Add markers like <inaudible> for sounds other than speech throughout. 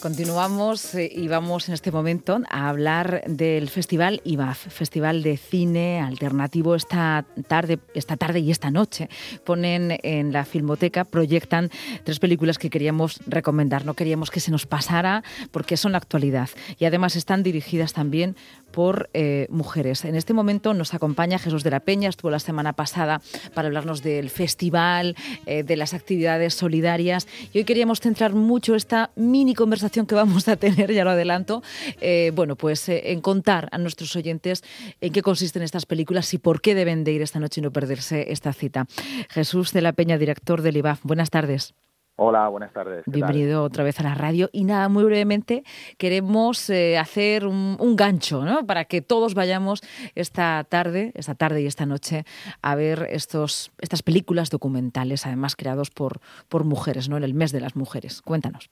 Continuamos eh, y vamos en este momento a hablar del Festival IBAF, Festival de Cine Alternativo. Esta tarde, esta tarde y esta noche ponen en la Filmoteca, proyectan tres películas que queríamos recomendar. No queríamos que se nos pasara porque son la actualidad y además están dirigidas también por eh, mujeres. En este momento nos acompaña Jesús de la Peña, estuvo la semana pasada para hablarnos del festival, eh, de las actividades solidarias y hoy queríamos centrar mucho esta mini conversación que vamos a tener, ya lo adelanto, eh, bueno, pues en contar a nuestros oyentes en qué consisten estas películas y por qué deben de ir esta noche y no perderse esta cita. Jesús de la Peña, director del IBAF, buenas tardes. Hola, buenas tardes. Bienvenido otra vez a la radio. Y nada, muy brevemente, queremos eh, hacer un, gancho, ¿no? Para que todos vayamos esta tarde, esta tarde y esta noche, a ver estos, estas películas documentales, además creados por, por mujeres, ¿no? En el mes de las mujeres. Cuéntanos.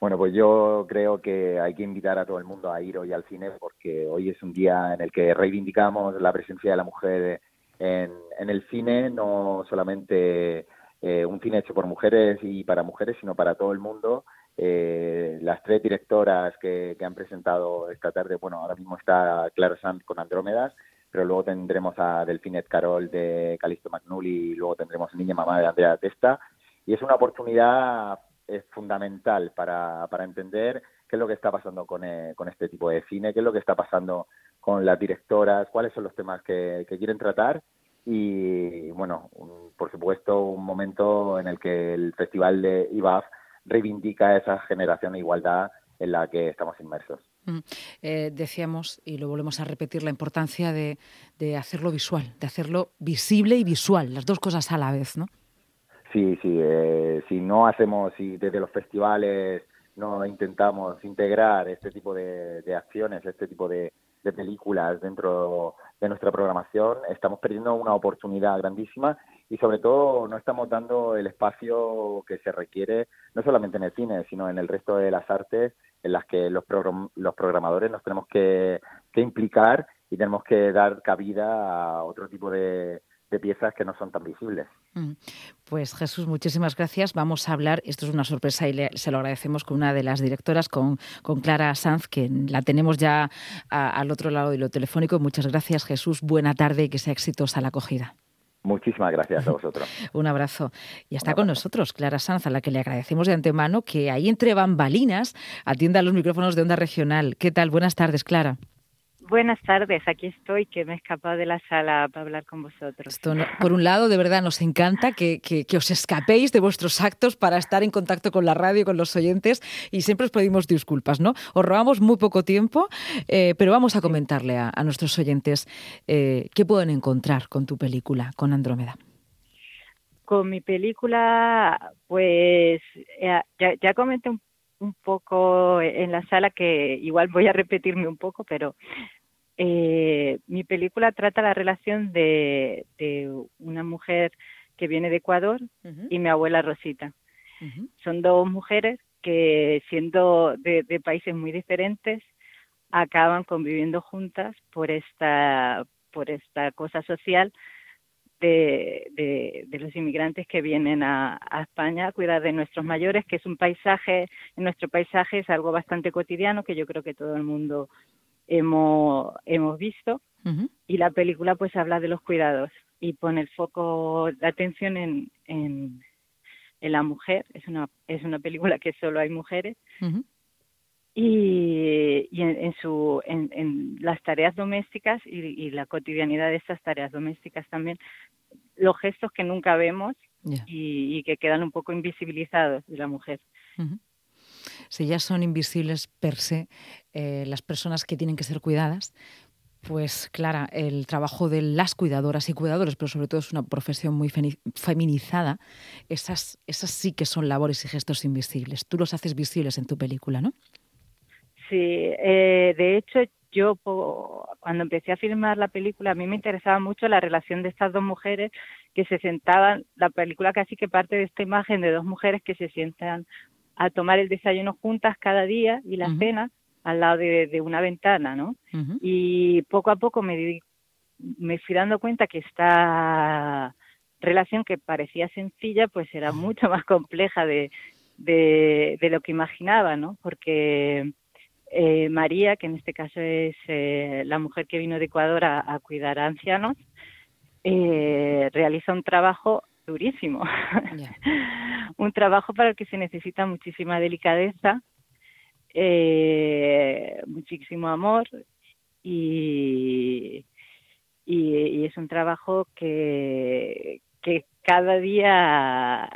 Bueno, pues yo creo que hay que invitar a todo el mundo a ir hoy al cine porque hoy es un día en el que reivindicamos la presencia de la mujer en, el cine, no solamente eh, un cine hecho por mujeres y para mujeres, sino para todo el mundo. Eh, las tres directoras que, han presentado esta tarde, bueno, ahora mismo está Clara Sanz con Andrómedas, pero luego tendremos a Delfinet Carol de Calisto Magnuli y luego tendremos Niña Mamá de Andrea Testa. Y es una oportunidad fundamental para, para entender qué es lo que está pasando con, eh, con este tipo de cine, qué es lo que está pasando con las directoras, cuáles son los temas que, que quieren tratar y bueno, por supuesto un momento en el que el Festival de IBAF reivindica esa generación de igualdad en la que estamos inmersos. Mm. Eh, decíamos, y lo volvemos a repetir, la importancia de, de, hacerlo visual, de hacerlo visible y visual, las dos cosas a la vez, ¿no? Sí, sí, eh, si no hacemos, si desde los festivales no intentamos integrar este tipo de, de acciones, este tipo de, películas dentro de nuestra programación, estamos perdiendo una oportunidad grandísima y sobre todo no estamos dando el espacio que se requiere, no solamente en el cine, sino en el resto de las artes en las que los, los programadores nos tenemos que implicar y tenemos que dar cabida a otro tipo de, de piezas que no son tan visibles. Mm. Pues Jesús, muchísimas gracias. Vamos a hablar, esto es una sorpresa y se lo agradecemos con una de las directoras, con, con Clara Sanz, que la tenemos ya al otro lado de lo telefónico. Muchas gracias Jesús, buena tarde y que sea exitosa la acogida. Muchísimas gracias a <laughs> vosotros. Un abrazo. Y está con nosotros Clara Sanz, a la que le agradecemos de antemano que ahí entre bambalinas atienda los micrófonos de onda regional. ¿Qué tal? Buenas tardes, Clara. Buenas tardes, aquí estoy, que me he escapado de la sala para hablar con vosotros. por un lado, de verdad nos encanta que, que, os escapéis de vuestros actos para estar en contacto con la radio, con los oyentes, y siempre os pedimos disculpas, ¿no? Os robamos muy poco tiempo, eh, pero vamos a comentarle a, nuestros oyentes eh, qué pueden encontrar con tu película, con Andrómeda. Con mi película, pues ya, ya comenté un un poco en la sala que igual voy a repetirme un poco, pero eh, mi película trata la relación de, una mujer que viene de Ecuador y mi abuela Rosita. Son dos mujeres que siendo de, países muy diferentes acaban conviviendo juntas por esta por esta cosa social de, de, los inmigrantes que vienen a, a, España a cuidar de nuestros mayores, que es un paisaje, en nuestro paisaje es algo bastante cotidiano que yo creo que todo el mundo hemos, hemos visto. Y la película pues habla de los cuidados y pone el foco de atención en, en, en la mujer. Es una, es una película que solo hay mujeres y, en, su, en, las tareas domésticas y, la cotidianidad de esas tareas domésticas también, los gestos que nunca vemos y, que quedan un poco invisibilizados de la mujer. Si ya son invisibles per se eh, las personas que tienen que ser cuidadas, pues Clara, el trabajo de las cuidadoras y cuidadores, pero sobre todo es una profesión muy feminizada, esas, esas sí que son labores y gestos invisibles. Tú los haces visibles en tu película, ¿no? Sí, eh, de hecho yo cuando empecé a filmar la película a mí me interesaba mucho la relación de estas dos mujeres que se sentaban, la película casi que parte de esta imagen de dos mujeres que se sientan a tomar el desayuno juntas cada día y la cena al lado de, una ventana, ¿no? Y poco a poco me, me fui dando cuenta que esta relación que parecía sencilla pues era mucho más compleja de, de, lo que imaginaba, ¿no? Porque eh, María, que en este caso es eh, la mujer que vino de Ecuador a, cuidar a ancianos, eh, realiza un trabajo durísimo, <laughs> un trabajo para el que se necesita muchísima delicadeza, muchísimo amor y, y, es un trabajo que, que cada día,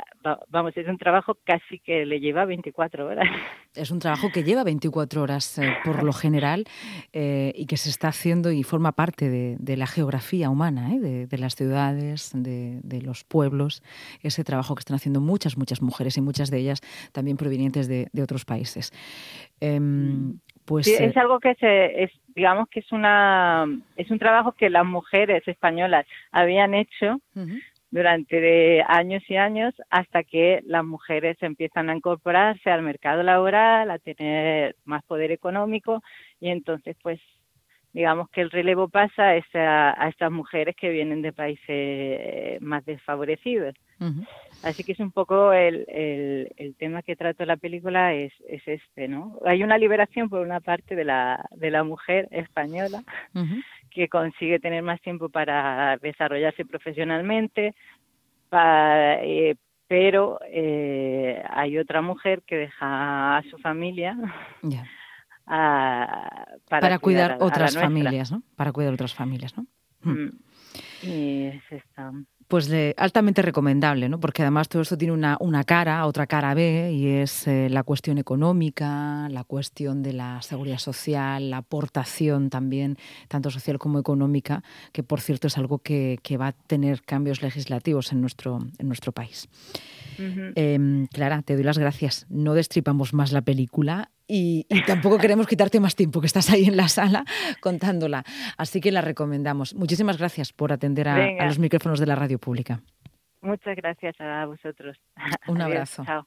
vamos, es un trabajo casi que le lleva 24 horas. Es un trabajo que lleva 24 horas eh, por lo general eh, y que se está haciendo y forma parte de, la geografía humana, eh, de, las ciudades, de, los pueblos, ese trabajo que están haciendo muchas, muchas mujeres y muchas de ellas también provenientes de, otros países. Em, pues, es algo que se, es, digamos que es una, es un trabajo que las mujeres españolas habían hecho durante años y años hasta que las mujeres empiezan a incorporarse al mercado laboral, a tener más poder económico y entonces pues digamos que el relevo pasa a, a estas mujeres que vienen de países más desfavorecidos. Así que es un poco el, el, tema que trata la película es, es este, ¿no? Hay una liberación por una parte de la, de la mujer española que consigue tener más tiempo para desarrollarse profesionalmente, eh, pero eh, hay otra mujer que deja a su familia <laughs> para, cuidar, otras familias, ¿no? Para cuidar otras familias, ¿no? Mm. Y es esta. Pues altamente recomendable, ¿no? Porque además todo esto tiene una, una cara, otra cara B, y es eh, la cuestión económica, la cuestión de la seguridad social, la aportación también, tanto social como económica, que por cierto es algo que, que va a tener cambios legislativos en nuestro, en nuestro país. Em, Clara, te doy las gracias. No destripamos más la película y, tampoco queremos quitarte más tiempo, que estás ahí en la sala contándola. Así que la recomendamos. Muchísimas gracias por atender a, los micrófonos de la radio pública. Muchas gracias a vosotros. Un abrazo. Chao.